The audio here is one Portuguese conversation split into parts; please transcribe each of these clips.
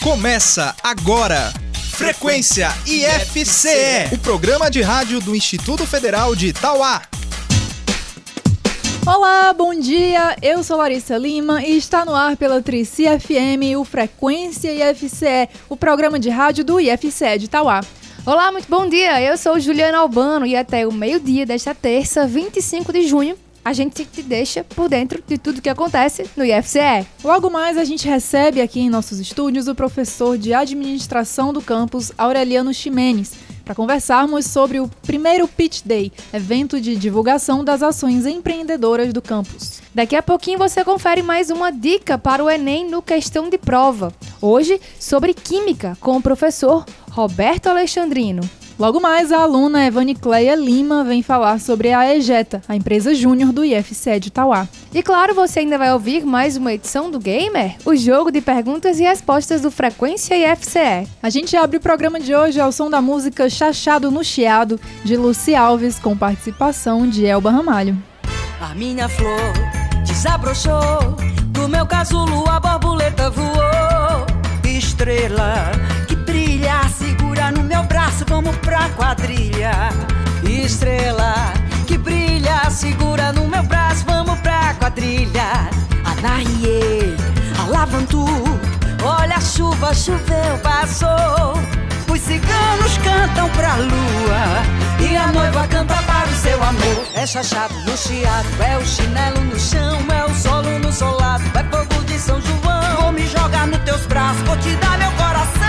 Começa agora. Frequência IFCE, o programa de rádio do Instituto Federal de Itauá. Olá, bom dia. Eu sou Larissa Lima e está no ar pela Trici FM o Frequência IFCE, o programa de rádio do IFCE de Itauá. Olá, muito bom dia. Eu sou Juliana Albano e até o meio-dia desta terça, 25 de junho, a gente te deixa por dentro de tudo que acontece no IFCE. Logo mais, a gente recebe aqui em nossos estúdios o professor de administração do campus, Aureliano Ximenes, para conversarmos sobre o primeiro Pitch Day, evento de divulgação das ações empreendedoras do campus. Daqui a pouquinho você confere mais uma dica para o Enem no Questão de Prova. Hoje, sobre Química, com o professor Roberto Alexandrino. Logo mais, a aluna Evane Cleia Lima vem falar sobre a EJETA, a empresa júnior do IFCE de Tauá. E claro, você ainda vai ouvir mais uma edição do Gamer, o jogo de perguntas e respostas do Frequência IFCE. A gente abre o programa de hoje ao som da música Chachado no Chiado, de Luci Alves, com participação de Elba Ramalho. A minha flor desabrochou, do meu casulo a borboleta voou, estrela que brilha, segura no meu braço, vamos pra quadrilha. Estrela que brilha, segura no meu braço, vamos pra quadrilha. Anarie, alavantu, olha a chuva, choveu, passou. Os ciganos cantam pra lua e a noiva canta para o seu amor. É chachado no chiado, é o chinelo no chão, é o solo no solado, é fogo de São João. Vou me jogar nos teus braços, vou te dar meu coração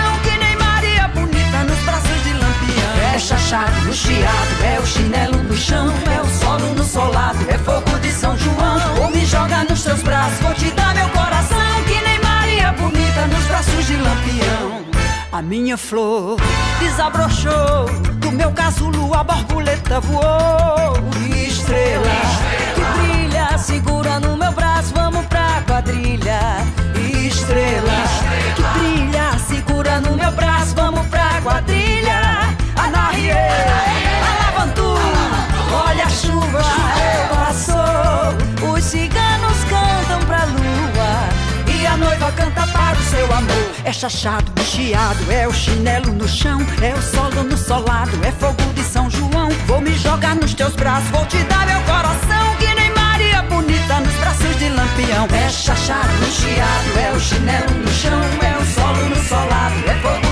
chachado no chiado, é o chinelo no chão, é o solo no solado, é fogo de São João. Vou me jogar nos teus braços, vou te dar meu coração que nem Maria bonita nos braços de Lampião. A minha flor desabrochou, do meu casulo a borboleta voou. Estrela que brilha, segura no meu braço, vamos pra quadrilha. Estrela que brilha, segura no meu braço, vamos pra quadrilha. Alavantu, olha a chuva, passou. Os ciganos cantam pra lua e a noiva canta para o seu amor. É chachado, chiado, é o chinelo no chão, é o solo no solado, é fogo de São João. Vou me jogar nos teus braços, vou te dar meu coração, que nem Maria bonita nos braços de Lampião. É chachado, chiado, é o chinelo no chão, é o solo no solado, é fogo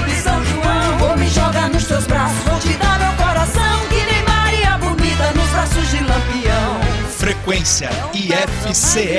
me jogar nos teus braços, vou te dar meu coração, que nem Maria bonita nos braços de Lampião. Frequência IFCE.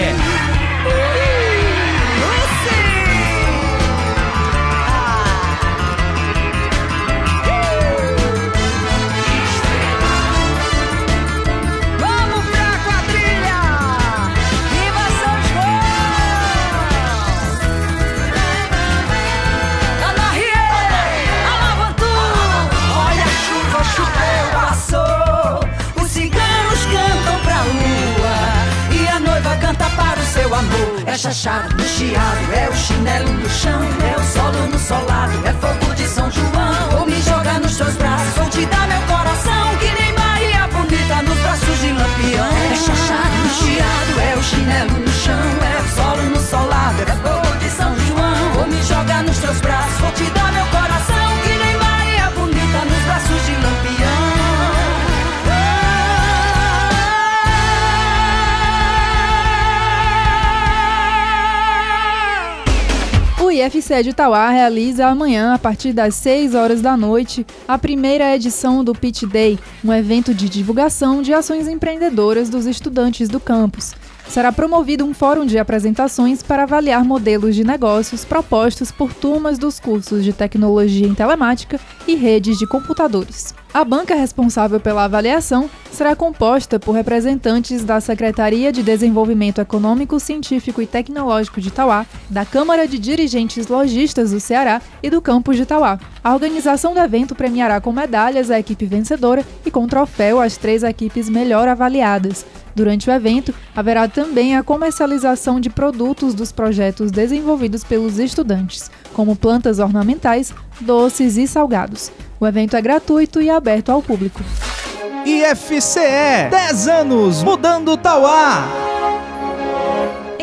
Chachado no chiado, é o chinelo no chão, é o solo no solado, é fogo de São João. Vou me jogar nos teus braços, vou te dar meu coração, que nem Maria bonita nos braços de Lampião. É chachado no chiado, é o chinelo no chão, é o solo no solado, é fogo de São João. Vou me jogar nos teus braços, IFCE de Itauá realiza amanhã, a partir das 6 horas da noite, a primeira edição do Pitch Day, um evento de divulgação de ações empreendedoras dos estudantes do campus. Será promovido um fórum de apresentações para avaliar modelos de negócios propostos por turmas dos cursos de Tecnologia em Telemática e Redes de Computadores. A banca responsável pela avaliação será composta por representantes da Secretaria de Desenvolvimento Econômico, Científico e Tecnológico de Itauá, da Câmara de Dirigentes Logistas do Ceará e do Campus de Itauá. A organização do evento premiará com medalhas a equipe vencedora e com troféu as três equipes melhor avaliadas. Durante o evento, haverá também a comercialização de produtos dos projetos desenvolvidos pelos estudantes, como plantas ornamentais, doces e salgados. O evento é gratuito e aberto ao público. IFCE 10 anos mudando Tauá.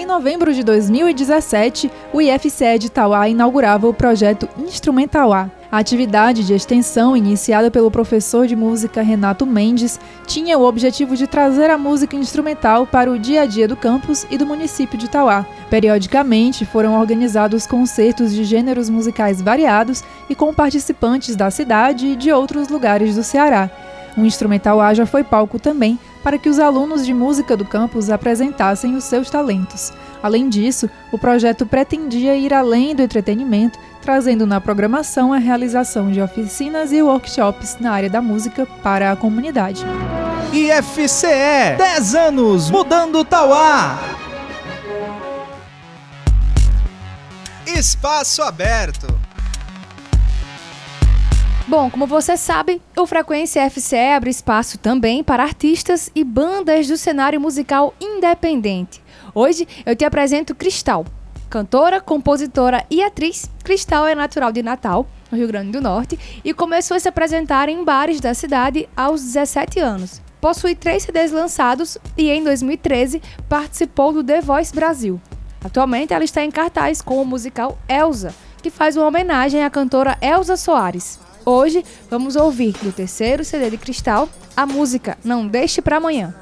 Em em novembro de 2017, o IFCE de Tauá inaugurava o projeto Instrumental A. A atividade de extensão, iniciada pelo professor de música Renato Mendes, tinha o objetivo de trazer a música instrumental para o dia a dia do campus e do município de Tauá. Periodicamente foram organizados concertos de gêneros musicais variados e com participantes da cidade e de outros lugares do Ceará. O Instrumental A já foi palco também para que os alunos de música do campus apresentassem os seus talentos. Além disso, o projeto pretendia ir além do entretenimento, trazendo na programação a realização de oficinas e workshops na área da música para a comunidade. IFCE 10 anos mudando Tauá. Espaço aberto. Bom, como você sabe, o Frequência FCE abre espaço também para artistas e bandas do cenário musical independente. Hoje eu te apresento Cristal. Cantora, compositora e atriz, Cristal é natural de Natal, no Rio Grande do Norte, e começou a se apresentar em bares da cidade aos 17 anos. Possui três CDs lançados e em 2013 participou do The Voice Brasil. Atualmente ela está em cartaz com o musical Elsa, que faz uma homenagem à cantora Elsa Soares. Hoje vamos ouvir do terceiro CD de Cristal a música Não Deixe Pra Amanhã.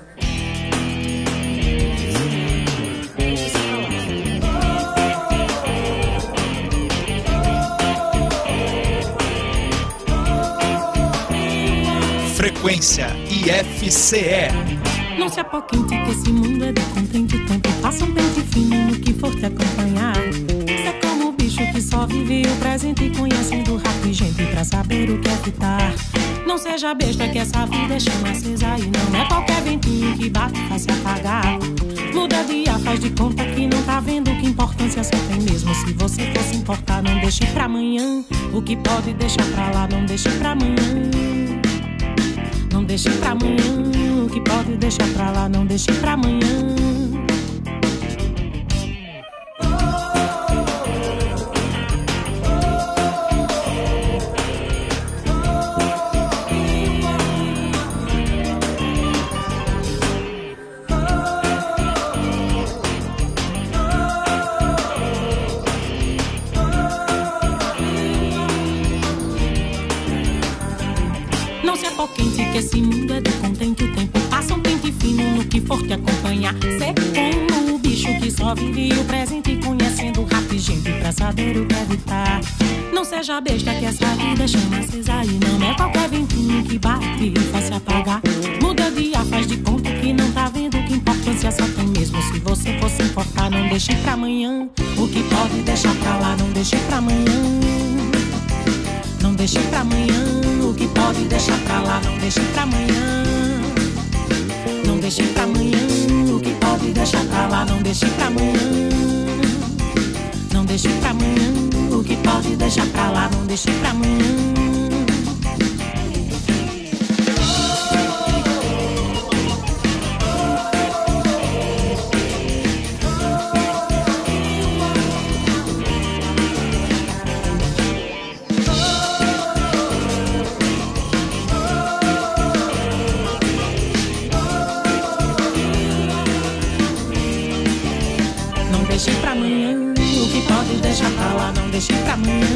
Frequência IFCE. Não se apoquente que esse mundo é de contente. Tempo passa um pente fino no que for te acompanhar. Você é como o bicho que só vive o presente, pra saber o que é fitar. Não seja besta que essa vida chama acesa e não é qualquer ventinho que bate faz se apagar. Muda dia, faz de conta que não tá vendo que importância só tem mesmo. Se você for se importar, não deixe pra amanhã. O que pode deixar pra lá, não deixe pra amanhã. Não deixe pra amanhã. O que pode deixar pra lá, não deixe pra amanhã. For te acompanhar. Ser como o bicho que só vive o presente, conhecendo rápido gente pra saber o que evitar. Não seja besta que essa vida chama acesa e não é qualquer ventinho que bate e faz se apagar. Muda dia, faz de conta que não tá vendo que importância só tem mesmo. Se você for se importar, não deixe pra amanhã. O que pode deixar pra lá, não deixe pra amanhã. Não deixe pra amanhã o que pode deixar pra lá, não deixe pra amanhã. Deixe pra amanhã o que pode deixar pra lá, não deixe pra amanhã. Não deixe pra amanhã o que pode deixar pra lá, não deixe pra amanhã. O que pode deixar pra lá, não deixe pra amanhã.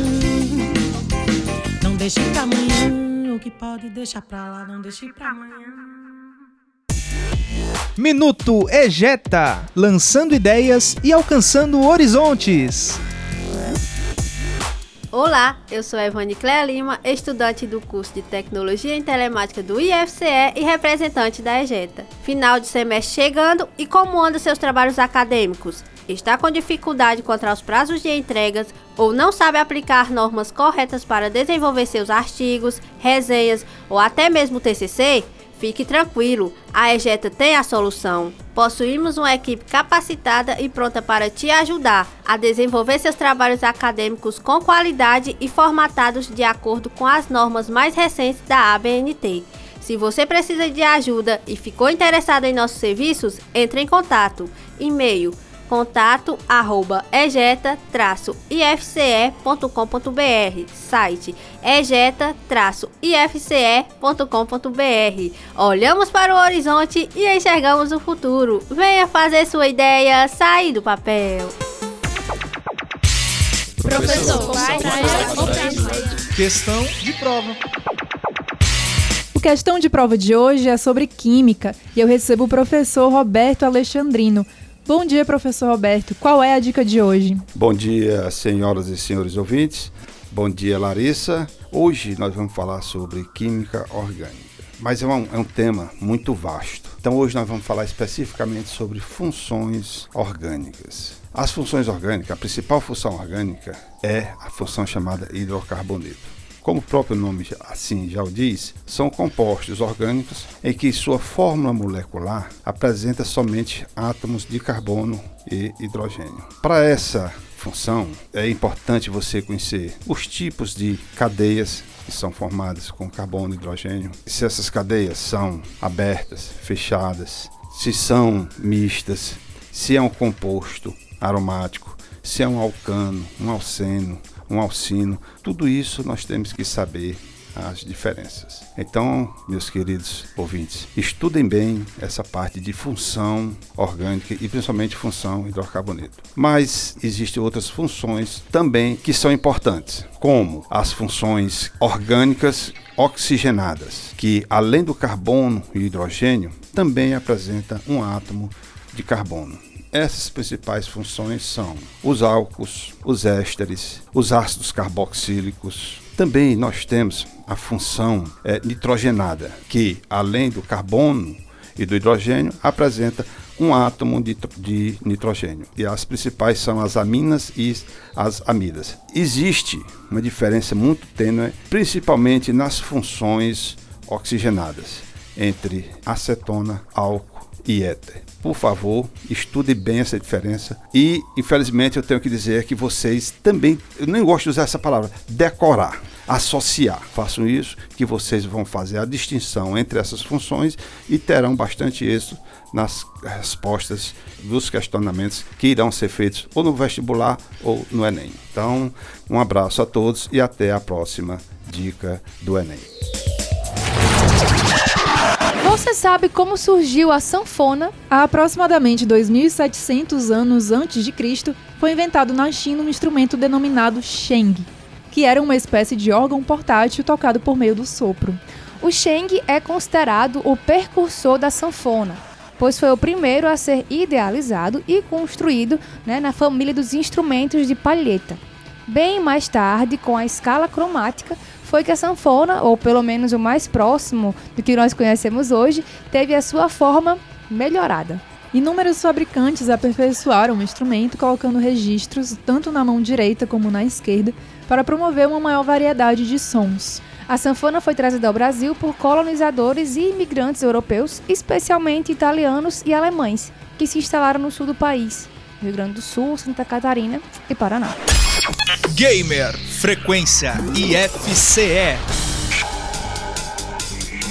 Não deixe pra amanhã o que pode deixar pra lá, não deixe pra amanhã. Minuto Ejeta, lançando ideias e alcançando horizontes. Olá, eu sou Evane Cléa Lima, estudante do curso de Tecnologia em Telemática do IFCE e representante da EJETA. Final de semestre chegando e como andam seus trabalhos acadêmicos? Está com dificuldade contra os prazos de entregas ou não sabe aplicar normas corretas para desenvolver seus artigos, resenhas ou até mesmo TCC? Fique tranquilo, a EJETA tem a solução. Possuímos uma equipe capacitada e pronta para te ajudar a desenvolver seus trabalhos acadêmicos com qualidade e formatados de acordo com as normas mais recentes da ABNT. Se você precisa de ajuda e ficou interessado em nossos serviços, entre em contato. E-mail Contato arroba ejeta-ifce.com.br Site ejeta-ifce.com.br Olhamos para o horizonte e enxergamos o futuro. Venha fazer sua ideia sair do papel. Professor, vai, questão de prova. O questão de prova de hoje é sobre química e eu recebo o professor Roberto Alexandrino. Bom dia, professor Roberto. Qual é a dica de hoje? Bom dia, senhoras e senhores ouvintes. Bom dia, Larissa. Hoje nós vamos falar sobre química orgânica, mas é um, é um tema muito vasto. Então, hoje nós vamos falar especificamente sobre funções orgânicas. As funções orgânicas, a principal função orgânica é a função chamada hidrocarboneto. Como o próprio nome assim já o diz, são compostos orgânicos em que sua fórmula molecular apresenta somente átomos de carbono e hidrogênio. Para essa função, é importante você conhecer os tipos de cadeias que são formadas com carbono e hidrogênio, se essas cadeias são abertas, fechadas, se são mistas, se é um composto aromático, se é um alcano, um alceno, um alcino, tudo isso nós temos que saber as diferenças. Então, meus queridos ouvintes, estudem bem essa parte de função orgânica e principalmente função hidrocarboneto. Mas existem outras funções também que são importantes, como as funções orgânicas oxigenadas, que além do carbono e hidrogênio, também apresenta um átomo de carbono. Essas principais funções são os álcools, os ésteres, os ácidos carboxílicos. Também nós temos a função é, nitrogenada, que além do carbono e do hidrogênio, apresenta um átomo de, de, nitrogênio. E as principais são as aminas e as amidas. Existe uma diferença muito tênue, principalmente nas funções oxigenadas, entre acetona, álcool e éter. Por favor, estude bem essa diferença. E, infelizmente, eu tenho que dizer que vocês também, eu nem gosto de usar essa palavra, decorar, associar. Façam isso, que vocês vão fazer a distinção entre essas funções e terão bastante êxito nas respostas dos questionamentos que irão ser feitos ou no vestibular ou no Enem. Então, um abraço a todos e até a próxima dica do Enem. Você sabe como surgiu a sanfona? Há aproximadamente 2.700 anos antes de Cristo, foi inventado na China um instrumento denominado sheng, que era uma espécie de órgão portátil tocado por meio do sopro. O sheng é considerado o precursor da sanfona, pois foi o primeiro a ser idealizado e construído né, na família dos instrumentos de palheta. Bem mais tarde, com a escala cromática, foi que a sanfona, ou pelo menos o mais próximo do que nós conhecemos hoje, teve a sua forma melhorada. Inúmeros fabricantes aperfeiçoaram o instrumento, colocando registros tanto na mão direita como na esquerda, para promover uma maior variedade de sons. A sanfona foi trazida ao Brasil por colonizadores e imigrantes europeus, especialmente italianos e alemães, que se instalaram no sul do país, Rio Grande do Sul, Santa Catarina e Paraná. Gamer Frequência IFCE.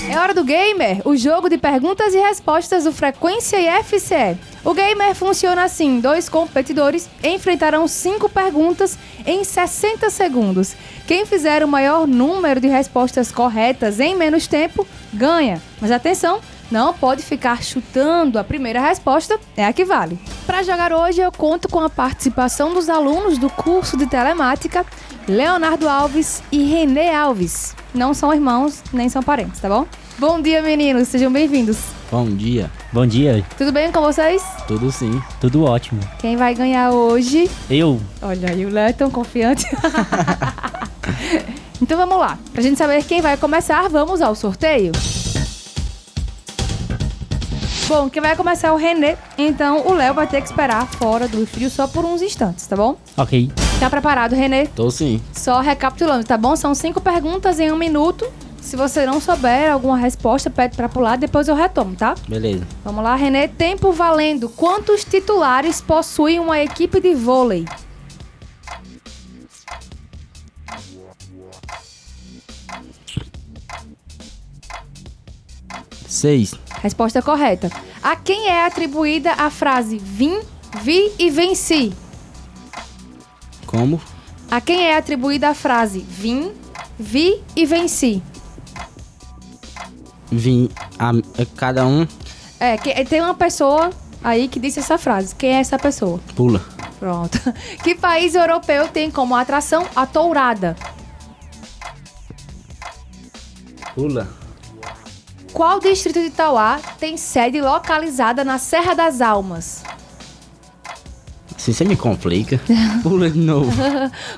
É hora do Gamer, o jogo de perguntas e respostas do Frequência IFCE. O Gamer funciona assim: dois competidores enfrentarão cinco perguntas em 60 segundos. Quem fizer o maior número de respostas corretas em menos tempo ganha. Mas atenção! Não pode ficar chutando a primeira resposta, é a que vale. Para jogar hoje, eu conto com a participação dos alunos do curso de telemática Leonardo Alves e Renê Alves. Não são irmãos, nem são parentes, tá bom? Bom dia, meninos, sejam bem-vindos. Bom dia. Bom dia. Tudo bem com vocês? Tudo sim, tudo ótimo. Quem vai ganhar hoje? Eu. Olha aí, o Léo é tão confiante. então vamos lá. Pra gente saber quem vai começar, vamos ao sorteio. Bom, quem vai começar é o Renê, então o Léo vai ter que esperar fora do estúdio só por uns instantes, tá bom? Ok. Tá preparado, Renê? Tô sim. Só recapitulando, tá bom? São cinco perguntas em um minuto. Se você não souber alguma resposta, pede pra pular, depois eu retomo, tá? Beleza. Vamos lá, Renê. Tempo valendo. Quantos titulares possui uma equipe de vôlei? Seis. Resposta correta. A quem é atribuída a frase vim, Vi e venci. Como? A quem é atribuída a frase vim, vi e venci? Vim a, a cada um É, que, tem uma pessoa aí que disse essa frase. Quem é essa pessoa? pula. Pronto. Que país europeu tem como atração a tourada? Pula. Qual distrito de Itauá tem sede localizada na Serra das Almas? Assim você me complica. Pula de novo.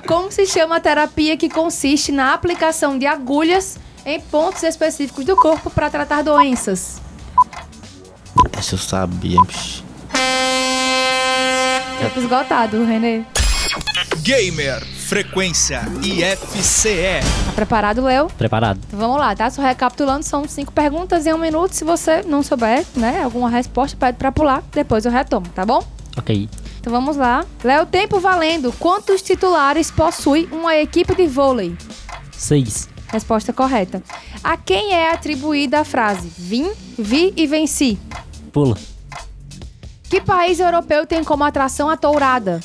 Como se chama a terapia que consiste na aplicação de agulhas em pontos específicos do corpo para tratar doenças? Essa eu sabia. Psh. Tempo esgotado, Renê. Gamer Frequência IFCE. Tá preparado, Léo? Preparado. Então vamos lá, tá? Só recapitulando, são cinco perguntas em um minuto. Se você não souber, né, alguma resposta, pede pra pular. Depois eu retomo, tá bom? Ok. Então vamos lá. Léo, tempo valendo. Quantos titulares possui uma equipe de vôlei? Seis. Resposta correta. A quem é atribuída a frase vim, vi e venci? Pula. Que país europeu tem como atração a tourada?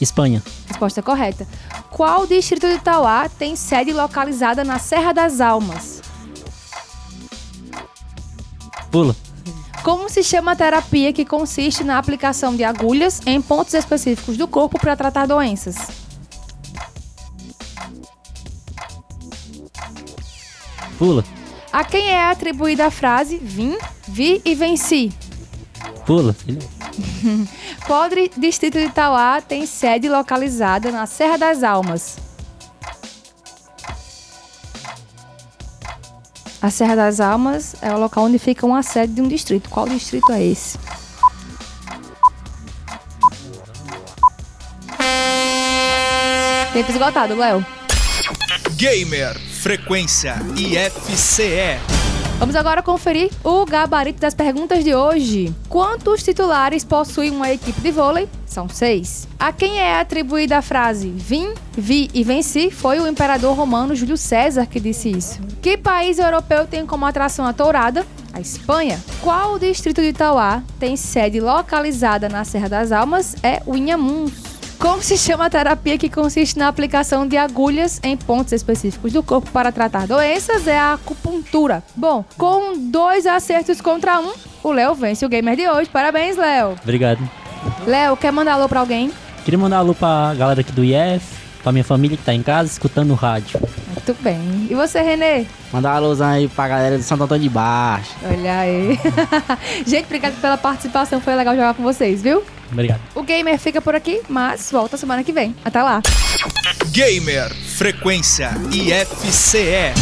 Espanha. Resposta correta. Qual distrito de Itauá tem sede localizada na Serra das Almas? Pula. Como se chama a terapia que consiste na aplicação de agulhas em pontos específicos do corpo para tratar doenças? Pula. A quem é atribuída a frase vim, vi e venci? Pula. Dri- distrito de Itauá tem sede localizada na Serra das Almas? A Serra das Almas é o local onde fica uma sede de um distrito. Qual distrito é esse? Tempo esgotado, Léo. Gamer Frequência IFCE. Vamos agora conferir o gabarito das perguntas de hoje. Quantos titulares possui uma equipe de vôlei? São seis. A quem é atribuída a frase vim, vi e venci foi o imperador romano Júlio César que disse isso. Que país europeu tem como atração a tourada? A Espanha. Qual distrito de Itauá tem sede localizada na Serra das Almas? É o Inhamuns. Como se chama a terapia que consiste na aplicação de agulhas em pontos específicos do corpo para tratar doenças? É a acupuntura. Bom, com dois acertos contra um, o Léo vence o gamer de hoje. Parabéns, Léo. Obrigado. Léo, quer mandar alô pra alguém? Queria mandar alô pra galera aqui do IF, pra minha família que tá em casa escutando o rádio. Muito bem. E você, Renê? Mandar um alôzão aí pra galera do Santo Antônio de Baixo. Olha aí. Gente, obrigado pela participação. Foi legal jogar com vocês, viu? Obrigado. O gamer fica por aqui, mas volta semana que vem. Até lá. Gamer Frequência IFCE.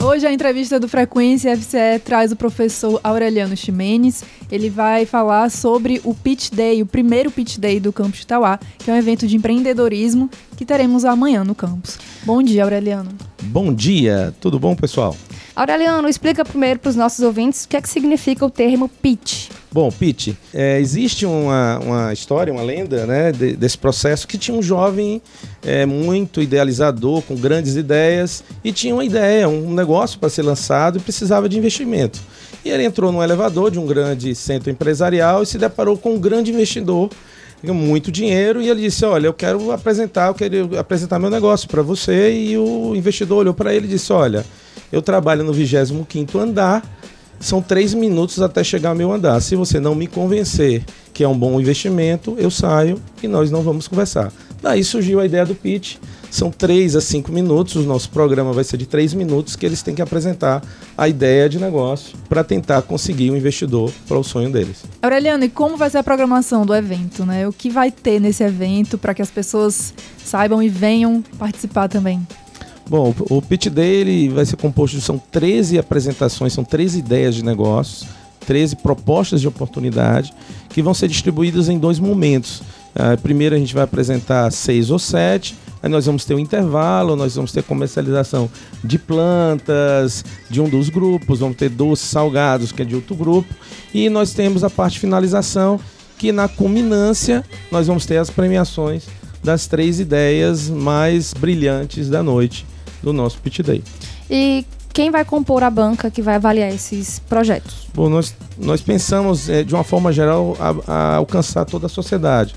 Hoje a entrevista do Frequência FCE traz o professor Aureliano Ximenes. Ele vai falar sobre o Pitch Day, o primeiro Pitch Day do Campus Itauá, que é um evento de empreendedorismo que teremos amanhã no campus. Bom dia, Aureliano. Bom dia, tudo bom, pessoal? Aureliano, explica primeiro para os nossos ouvintes o que é que significa o termo pitch. Bom, Pete, é, existe uma, uma história, uma lenda né, de- desse processo que tinha um jovem é, muito idealizador, com grandes ideias, e tinha uma ideia, um negócio para ser lançado e precisava de investimento. E ele entrou num elevador de um grande centro empresarial e se deparou com um grande investidor muito dinheiro e ele disse: Olha, eu quero apresentar, eu quero apresentar meu negócio para você. E o investidor olhou para ele e disse: Olha, eu trabalho no 25 andar, são três minutos até chegar ao meu andar. Se você não me convencer que é um bom investimento, eu saio e nós não vamos conversar. Daí surgiu a ideia do pitch. São três a cinco minutos. O nosso programa vai ser de três minutos que eles têm que apresentar a ideia de negócio para tentar conseguir um investidor para o sonho deles. Aureliano, e como vai ser a programação do evento, né? O que vai ter nesse evento para que as pessoas saibam e venham participar também? Bom, o Pitch Day ele vai ser composto de são 13 apresentações, são 13 ideias de negócios, 13 propostas de oportunidade que vão ser distribuídas em dois momentos. Ah, primeiro a gente vai apresentar seis ou sete, aí nós vamos ter um intervalo, nós vamos ter comercialização de plantas de um dos grupos, vamos ter doces salgados que é de outro grupo, e nós temos a parte de finalização que na culminância nós vamos ter as premiações das três ideias mais brilhantes da noite do nosso Pitch Day. E quem vai compor a banca que vai avaliar esses projetos? Bom, nós, nós pensamos, eh, de uma forma geral, a, a alcançar toda a sociedade.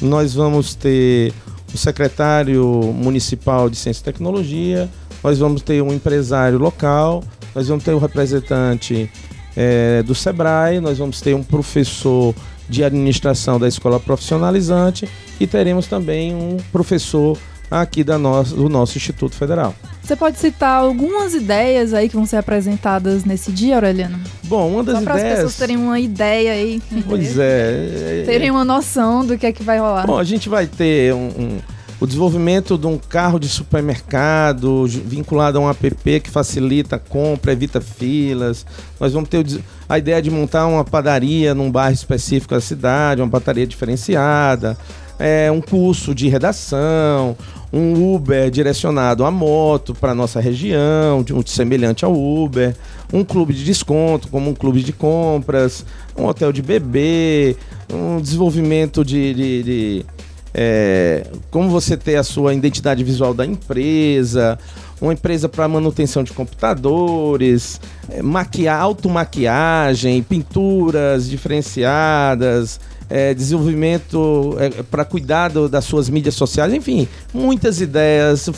Nós vamos ter o secretário municipal de Ciência e Tecnologia, nós vamos ter um empresário local, nós vamos ter um representante eh, do SEBRAE, nós vamos ter um professor de administração da escola profissionalizante e teremos também um professor aqui da nossa, do nosso Instituto Federal. Você pode citar algumas ideias aí que vão ser apresentadas nesse dia, Aureliano? Bom, uma das Só para as ideias. pessoas terem uma ideia aí. Pois é. é- Terem uma noção do que é que vai rolar. Bom, a gente vai ter um, um- o desenvolvimento de um carro de supermercado vinculado a um app que facilita a compra, evita filas. Nós vamos ter o a ideia de montar uma padaria num bairro específico da cidade, uma padaria diferenciada, é, um curso de redação, um Uber direcionado à moto para nossa região, de um semelhante ao Uber, um clube de desconto, como um clube de compras, um hotel de bebê, um desenvolvimento de, de- de, é, como você ter a sua identidade visual da empresa, uma empresa para manutenção de computadores, é, maquia, automaquiagem, pinturas diferenciadas, é, desenvolvimento para cuidar do- das suas mídias sociais, enfim, muitas ideias.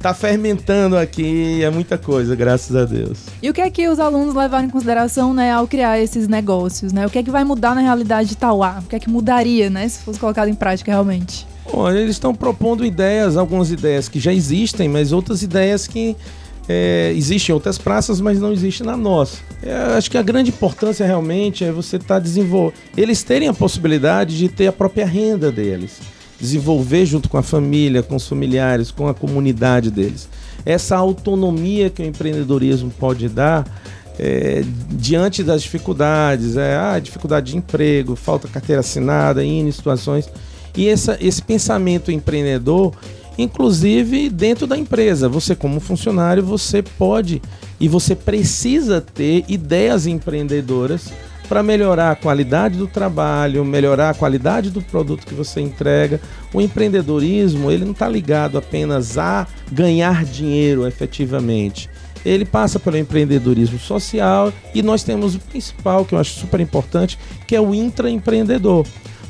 Tá fermentando aqui, é muita coisa, graças a Deus. E o que é que os alunos levaram em consideração, né, ao criar esses negócios, né? O que é que vai mudar na realidade de Tauá? O que é que mudaria, né, se fosse colocado em prática realmente? Bom, eles estão propondo ideias, algumas ideias que já existem, mas outras ideias que é, outras praças, mas não existem na nossa. É, acho que a grande importância realmente é você estar desenvolvendo. Eles terem a possibilidade de ter a própria renda deles. Desenvolver junto com a família, com os familiares, com a comunidade deles. Essa autonomia que o empreendedorismo pode dar é, diante das dificuldades, é, ah, dificuldade de emprego, falta carteira assinada, em situações. E essa, esse pensamento empreendedor, inclusive dentro da empresa, você como funcionário, você pode e você precisa ter ideias empreendedoras para melhorar a qualidade do trabalho, melhorar a qualidade do produto que você entrega. O empreendedorismo, ele não está ligado apenas a ganhar dinheiro efetivamente. Ele passa pelo empreendedorismo social e nós temos o principal, que eu acho super importante, que é o intraempreendedor.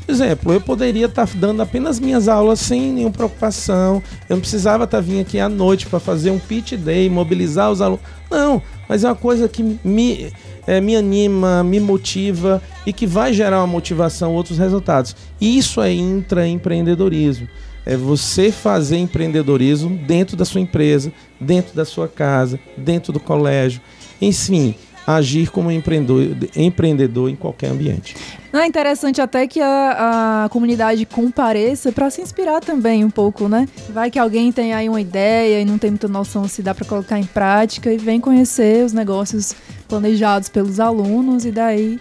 Exemplo, eu poderia estar dando apenas minhas aulas sem nenhuma preocupação. Eu não precisava estar vindo aqui à noite para fazer um pitch day, mobilizar os alunos. Não, mas é uma coisa que me, eh, me anima, me motiva e que vai gerar uma motivação, outros resultados. Isso é intraempreendedorismo. É você fazer empreendedorismo dentro da sua empresa, dentro da sua casa, dentro do colégio. Enfim, agir como empreendedor, empreendedor em qualquer ambiente. Não é interessante até que a, a comunidade compareça para se inspirar também um pouco, né? Vai que alguém tem aí uma ideia e não tem muita noção se dá para colocar em prática e vem conhecer os negócios planejados pelos alunos e daí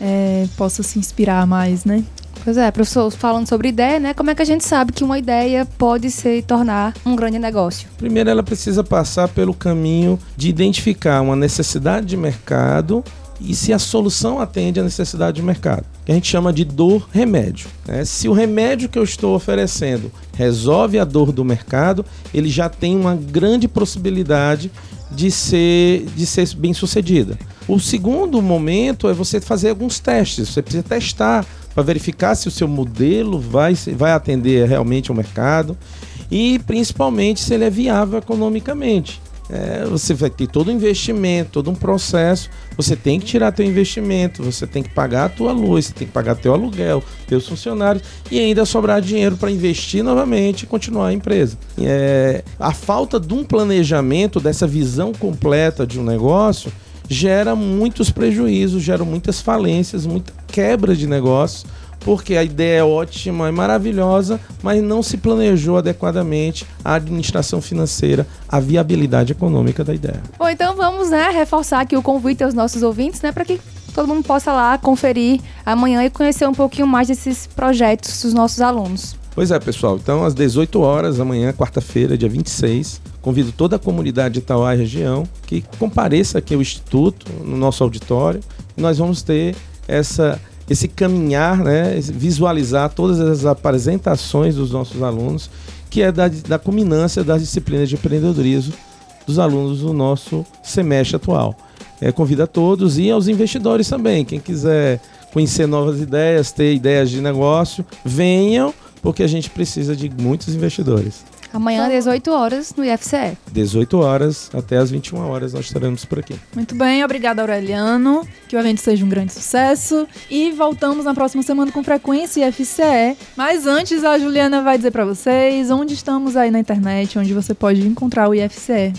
é, possa se inspirar mais, né? Pois é, professor, falando sobre ideia, né? Como é que a gente sabe que uma ideia pode se tornar um grande negócio? Primeiro, ela precisa passar pelo caminho de identificar uma necessidade de mercado e se a solução atende à necessidade de mercado, que a gente chama de dor-remédio. né? Se o remédio que eu estou oferecendo resolve a dor do mercado, ele já tem uma grande possibilidade de ser, de ser bem sucedida. O segundo momento é você fazer alguns testes. Você precisa testar para verificar se o seu modelo vai, vai atender realmente ao mercado e principalmente se ele é viável economicamente. É, você vai ter todo um investimento, todo um processo. Você tem que tirar teu investimento, você tem que pagar a tua luz, você tem que pagar teu aluguel, teus funcionários e ainda sobrar dinheiro para investir novamente e continuar a empresa. É, a falta de um planejamento, dessa visão completa de um negócio, gera muitos prejuízos, gera muitas falências, muita quebra de negócios, porque a ideia é ótima, é maravilhosa, mas não se planejou adequadamente a administração financeira, a viabilidade econômica da ideia. Bom, então vamos, né, reforçar aqui o convite aos nossos ouvintes, né, para que todo mundo possa lá conferir amanhã e conhecer um pouquinho mais desses projetos dos nossos alunos. Pois é, pessoal. Então, às 18 horas, amanhã, quarta-feira, dia 26, convido toda a comunidade de Itauá e região que compareça aqui ao Instituto, no nosso auditório. E nós vamos ter essa, esse caminhar, né, visualizar todas as apresentações dos nossos alunos, que é da, da culminância das disciplinas de empreendedorismo dos alunos do nosso semestre atual. É, convido a todos e aos investidores também. Quem quiser conhecer novas ideias, ter ideias de negócio, venham, porque a gente precisa de muitos investidores. Amanhã, 18 horas, no IFCE. 18 horas até as 21 horas nós estaremos por aqui. Muito bem, obrigada Aureliano. Que o evento seja um grande sucesso. E voltamos na próxima semana com frequência IFCE. Mas antes, a Juliana vai dizer para vocês onde estamos aí na internet, onde você pode encontrar o IFCE.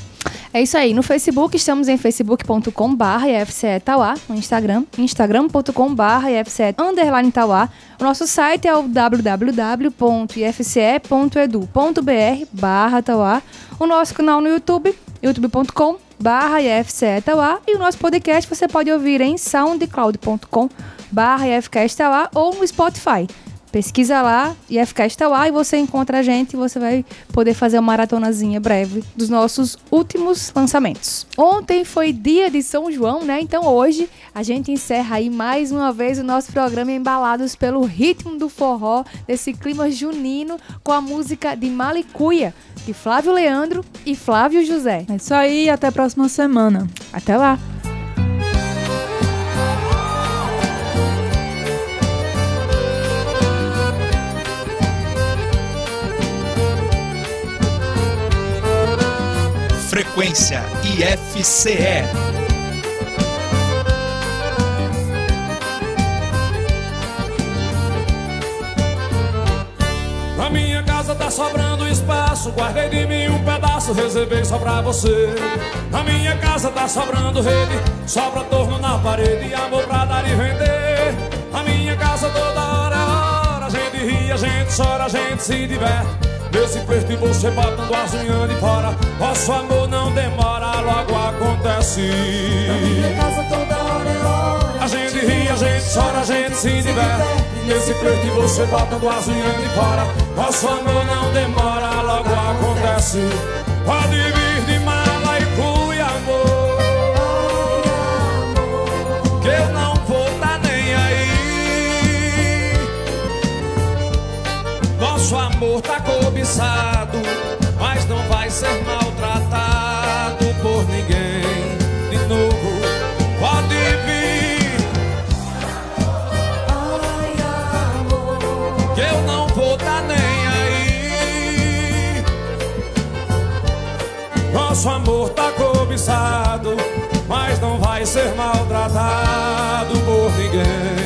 É isso aí. No Facebook, estamos em facebook.com.br IFCE. No Instagram, instagram.com.br IFCE underline Tauá. O nosso site é o www.ifce.edu.br barra Tauá. O nosso canal no YouTube, youtube.com barra Tauá. E o nosso podcast você pode ouvir em soundcloud.com barra ou no Spotify. Pesquisa lá, IFCast Tauá, e você encontra a gente e você vai poder fazer uma maratonazinha breve dos nossos últimos lançamentos. Ontem foi dia de São João, né? Então hoje a gente encerra aí mais uma vez o nosso programa embalados pelo ritmo do forró, desse clima junino, com a música de Malicuia, de Flávio Leandro e Flávio José. É isso aí, até a próxima semana. Até lá! Frequência IFCE. Na minha casa tá sobrando espaço, guardei de mim um pedaço, reservei só pra você. Na minha casa tá sobrando rede, sobra torno na parede, amor pra dar e vender. Na minha casa toda hora é hora, a gente ri, a gente chora, a gente se diverte. Nesse preço de você botando as unhas de fora, nosso amor não demora, logo acontece. Na minha casa toda hora é hora. A gente ri, a gente chora, a gente se diverte. Nesse preço de você botando as unhas de fora, nosso amor não demora, logo acontece. Pode Nosso amor tá cobiçado, mas não vai ser maltratado por ninguém.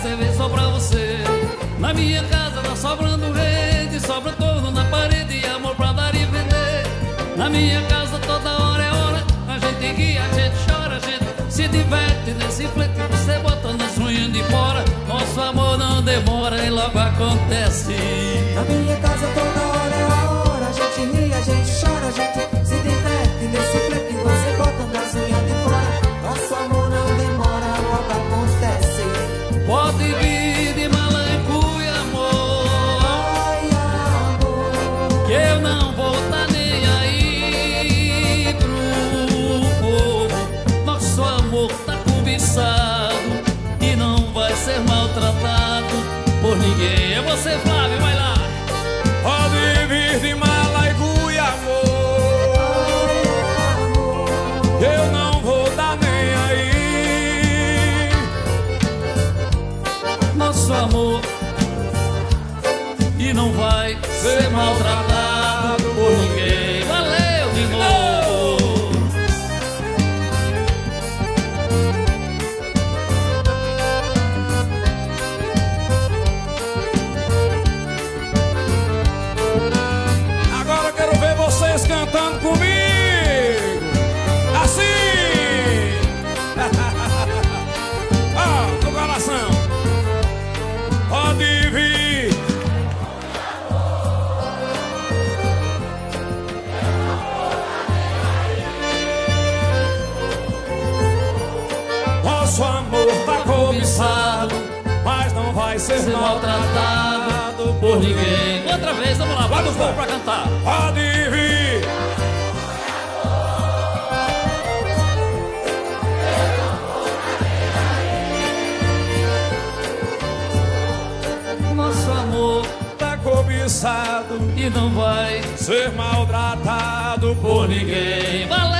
Reservei só pra você. Na minha casa tá sobrando rede, sobra torno na parede amor pra dar e vender. Na minha casa toda hora é hora, a gente ri, a gente chora, a gente se diverte nesse flete você bota nas unhas de fora. Nosso amor não demora e logo acontece. Na minha casa toda você, Flávio, vai lá. Pode vir de mala e cuia, amor. Eu não vou dar nem aí. Nosso amor e não vai ser maltratado ser, Ser maltratado por ninguém. Outra vez, vamos lá, bota o povo pra cantar. Pode vir. Nosso amor tá cobiçado e não vai ser maltratado por por ninguém. Valeu